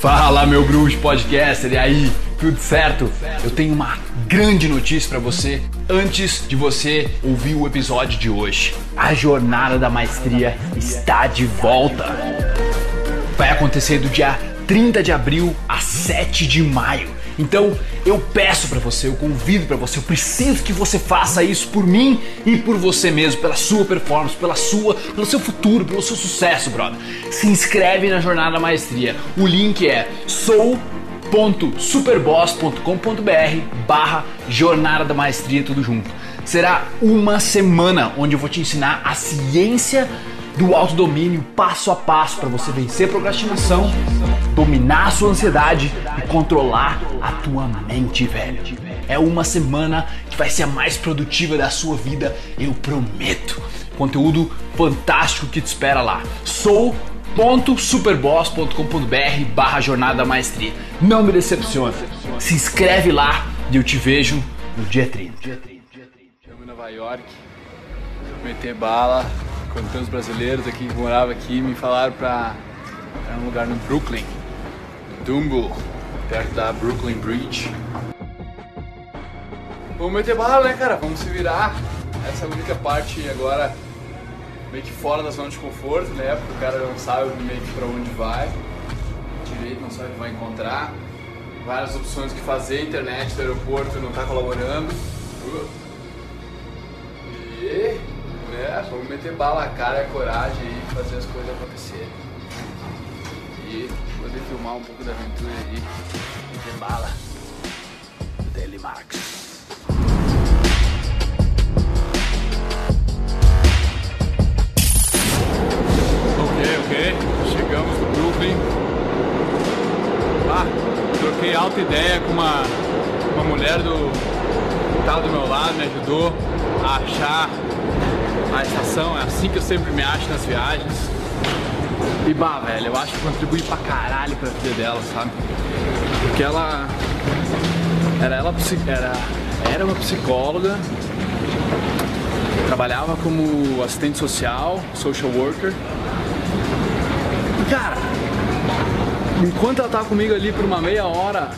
Fala, meu bruxo podcaster, e aí? Tudo certo? Eu tenho uma grande notícia para você antes de você ouvir o episódio de hoje. A jornada da maestria está de volta. Vai acontecer do dia 30 de abril a 7 de maio. Então eu peço para você, eu convido para você, eu preciso que você faça isso por mim e por você mesmo, pela sua performance, pela sua, pelo seu futuro, pelo seu sucesso, brother. Se inscreve na Jornada Maestria. O link é sou.superboss.com.br barra Jornada da Maestria, tudo junto. Será uma semana onde eu vou te ensinar a ciência do autodomínio passo a passo para você vencer a procrastinação, dominar a sua ansiedade e controlar a tua mente, velho. É uma semana que vai ser a mais produtiva da sua vida, eu prometo. Conteúdo fantástico que te espera lá. Sou www.superboss.com.br barra jornada maestria. Não me decepciona. Se inscreve lá e eu te vejo no dia 30. Estamos em Nova York, meter bala, quando os brasileiros aqui que moravam aqui, me falaram pra, pra um lugar no Brooklyn, Dumbo, perto da Brooklyn Bridge. Vamos meter bala, né, cara? Vamos se virar. Essa é a única parte agora meio que fora da zona de conforto, né? Porque o cara não sabe meio que pra onde vai, direito não sabe o que vai encontrar. Várias opções que fazer, internet do aeroporto não tá colaborando. E vamos meter bala, a cara e a coragem e fazer as coisas acontecerem. E poder filmar um pouco da aventura aí, meter bala. Daily Marx. Ok, ok, chegamos no Brooklyn. Ah, troquei alta ideia com uma, uma mulher do que tava do meu lado, me ajudou a achar a estação, é assim que eu sempre me acho nas viagens. E bah, velho, eu acho que contribui pra caralho pra vida dela, sabe? Porque ela. Era ela era, era uma psicóloga, trabalhava como assistente social, social worker. E cara, enquanto ela tava comigo ali por uma meia hora,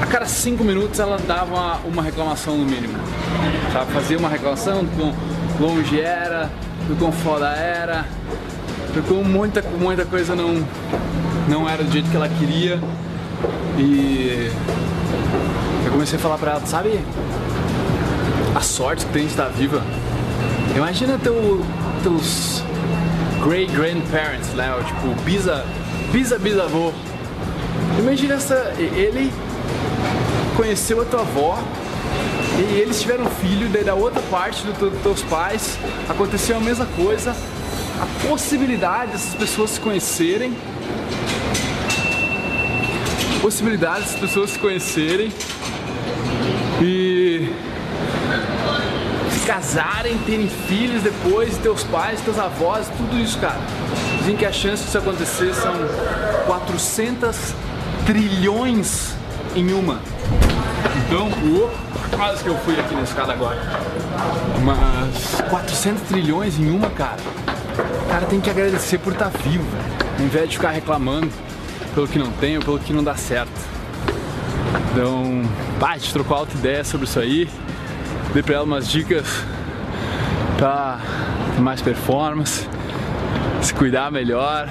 a cada cinco minutos ela dava uma, reclamação no mínimo. Sabe? Fazia uma reclamação com longe era, do quão foda era, do quão muita, muita coisa não, não era do jeito que ela queria. E eu comecei a falar pra ela, sabe a sorte que tem de estar viva? Imagina teu, teus great grandparents, né? Tipo, bisa, bisa bisavô. Imagina essa, ele conheceu a tua avó e eles tiveram filho, daí da outra parte dos do teus pais aconteceu a mesma coisa. A possibilidade dessas pessoas se conhecerem, possibilidade dessas pessoas se conhecerem e se casarem, terem filhos depois, teus pais, teus avós, tudo isso, cara. Dizem que a chance disso acontecer são 400 trilhões em uma. Então, quase que eu fui aqui na escada agora. Mas 400 trilhões em uma, cara. O cara tem que agradecer por estar tá vivo. Ao invés de ficar reclamando pelo que não tem ou pelo que não dá certo. Então, pá, gente trocou alta ideia sobre isso aí. Dei pra ela umas dicas pra mais performance, se cuidar melhor,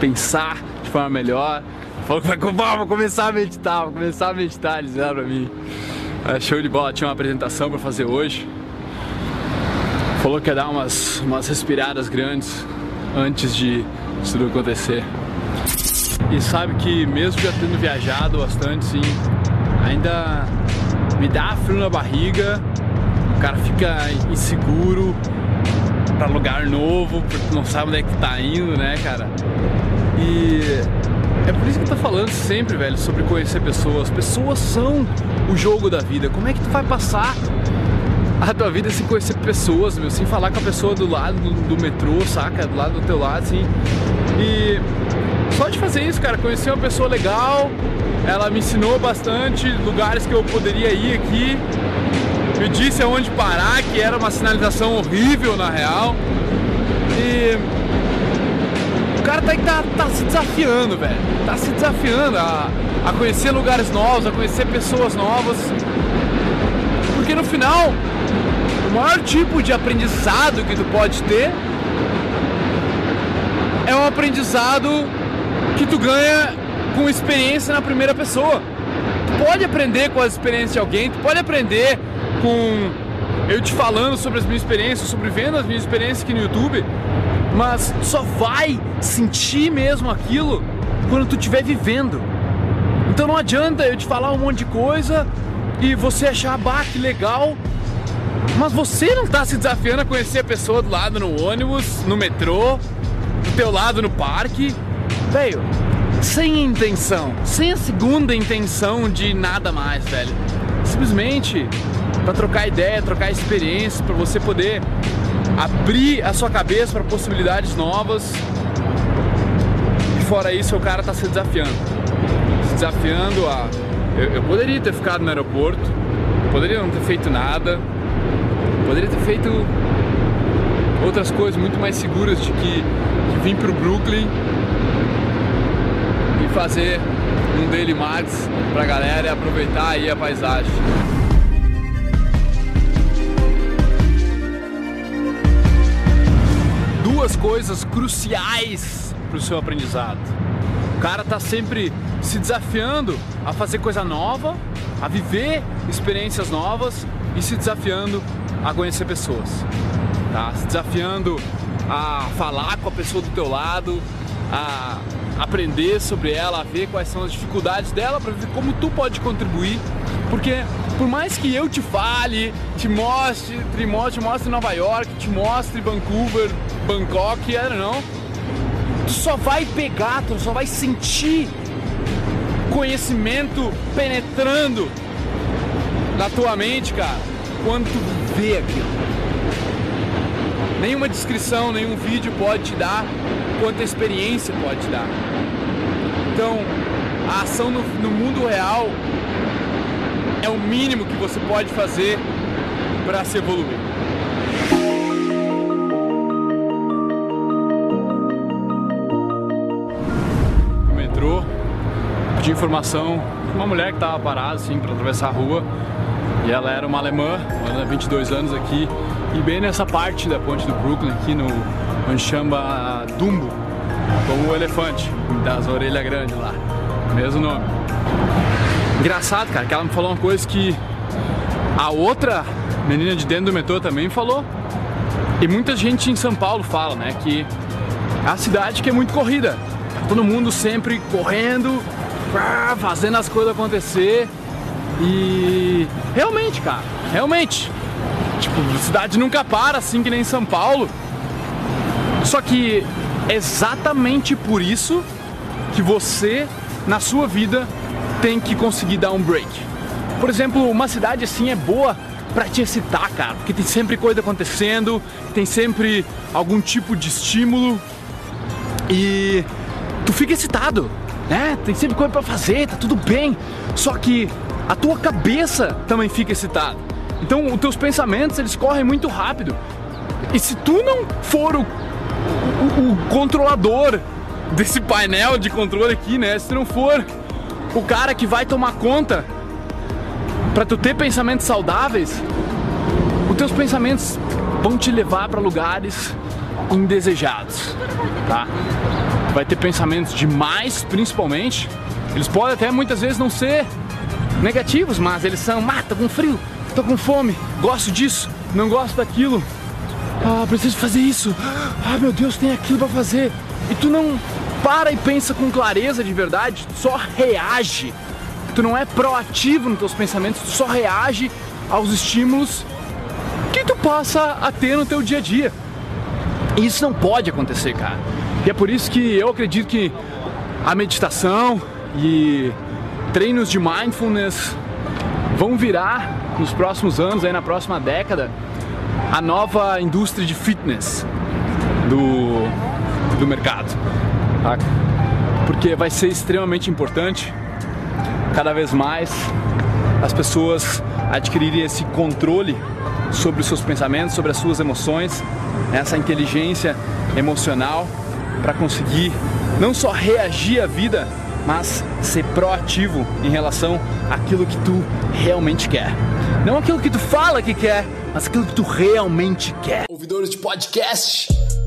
pensar de forma melhor. Falou que vai começar a meditar, vou começar a meditar, eles disseram pra mim. É, show de bola, tinha uma apresentação para fazer hoje. Falou que ia dar umas, umas respiradas grandes antes de tudo acontecer. E sabe que mesmo já tendo viajado bastante, sim, ainda me dá frio na barriga, o cara fica inseguro para lugar novo, porque não sabe onde é que tá indo, né, cara? E é por isso que eu tô falando sempre, velho, sobre conhecer pessoas. Pessoas são o jogo da vida. Como é que tu vai passar a tua vida sem conhecer pessoas, meu, sem falar com a pessoa do lado do, do, metrô, saca? Do lado do teu lado, assim. E só de fazer isso, cara, conhecer uma pessoa legal, ela me ensinou bastante lugares que eu poderia ir aqui. Me disse aonde parar, que era uma sinalização horrível na real. E cara tá, tá, tá se desafiando, velho. Tá se desafiando a, a conhecer lugares novos, a conhecer pessoas novas. Porque no final, o maior tipo de aprendizado que tu pode ter é um aprendizado que tu ganha com experiência na primeira pessoa. Tu pode aprender com as experiências de alguém, tu pode aprender com eu te falando sobre as minhas experiências, sobre vendo as minhas experiências aqui no YouTube, mas só vai sentir mesmo aquilo quando tu estiver vivendo. Então não adianta eu te falar um monte de coisa e você achar, bah, legal, mas você não está se desafiando a conhecer a pessoa do lado no ônibus, no metrô, do teu lado no parque. Velho, sem intenção, sem a segunda intenção de nada mais, velho. Simplesmente para trocar ideia, trocar experiência, para você poder abrir a sua cabeça para possibilidades novas. E fora isso, o cara tá se desafiando. Se desafiando a. Eu, eu poderia ter ficado no aeroporto, poderia não ter feito nada, poderia ter feito outras coisas muito mais seguras de que, que vir pro Brooklyn e fazer um Daily Max pra galera e aproveitar aí a paisagem. Duas coisas cruciais para o seu aprendizado. O cara está sempre se desafiando a fazer coisa nova, a viver experiências novas e se desafiando a conhecer pessoas. Tá? Se desafiando a falar com a pessoa do teu lado, a aprender sobre ela, a ver quais são as dificuldades dela para ver como tu pode contribuir, porque por mais que eu te fale, te mostre, te mostre, te mostre Nova York, te mostre Vancouver, Bangkok, know, tu só vai pegar, tu só vai sentir conhecimento penetrando na tua mente, cara, quando tu vê aquilo. Nenhuma descrição, nenhum vídeo pode te dar quanta experiência pode te dar. Então, a ação no, no mundo real é o mínimo que você pode fazer para se evoluir. No metrô, pedi informação uma mulher que estava parada assim para atravessar a rua e ela era uma alemã, ela 22 anos aqui e bem nessa parte da ponte do Brooklyn aqui no onde chama Dumbo, como o elefante das orelhas grandes lá, mesmo nome. Engraçado, cara, que ela me falou uma coisa que a outra menina de dentro do metrô também falou. E muita gente em São Paulo fala, né, que é a cidade que é muito corrida. Todo mundo sempre correndo, fazendo as coisas acontecer. E realmente, cara, realmente. Tipo, a cidade nunca para assim que nem São Paulo. Só que exatamente por isso que você na sua vida tem que conseguir dar um break. Por exemplo, uma cidade assim é boa para te excitar, cara, porque tem sempre coisa acontecendo, tem sempre algum tipo de estímulo e tu fica excitado, né? Tem sempre coisa para fazer, tá tudo bem. Só que a tua cabeça também fica excitada. Então, os teus pensamentos, eles correm muito rápido. E se tu não for o, o, o controlador desse painel de controle aqui, né? Se tu não for o cara que vai tomar conta para tu ter pensamentos saudáveis, os teus pensamentos vão te levar para lugares indesejados, tá? Vai ter pensamentos demais, principalmente. Eles podem até muitas vezes não ser negativos, mas eles são, ah, tô com frio, tô com fome, gosto disso, não gosto daquilo. Ah, preciso fazer isso. Ah, meu Deus, tem aquilo para fazer. E tu não para e pensa com clareza de verdade, só reage. Tu não é proativo nos teus pensamentos, tu só reage aos estímulos que tu passa a ter no teu dia a dia. E isso não pode acontecer, cara. E é por isso que eu acredito que a meditação e treinos de mindfulness vão virar nos próximos anos, aí na próxima década, a nova indústria de fitness do, do mercado Porque vai ser extremamente importante cada vez mais as pessoas adquirirem esse controle sobre os seus pensamentos, sobre as suas emoções, essa inteligência emocional para conseguir não só reagir à vida, mas ser proativo em relação àquilo que tu realmente quer. Não aquilo que tu fala que quer, mas aquilo que tu realmente quer. Ouvidores de podcast,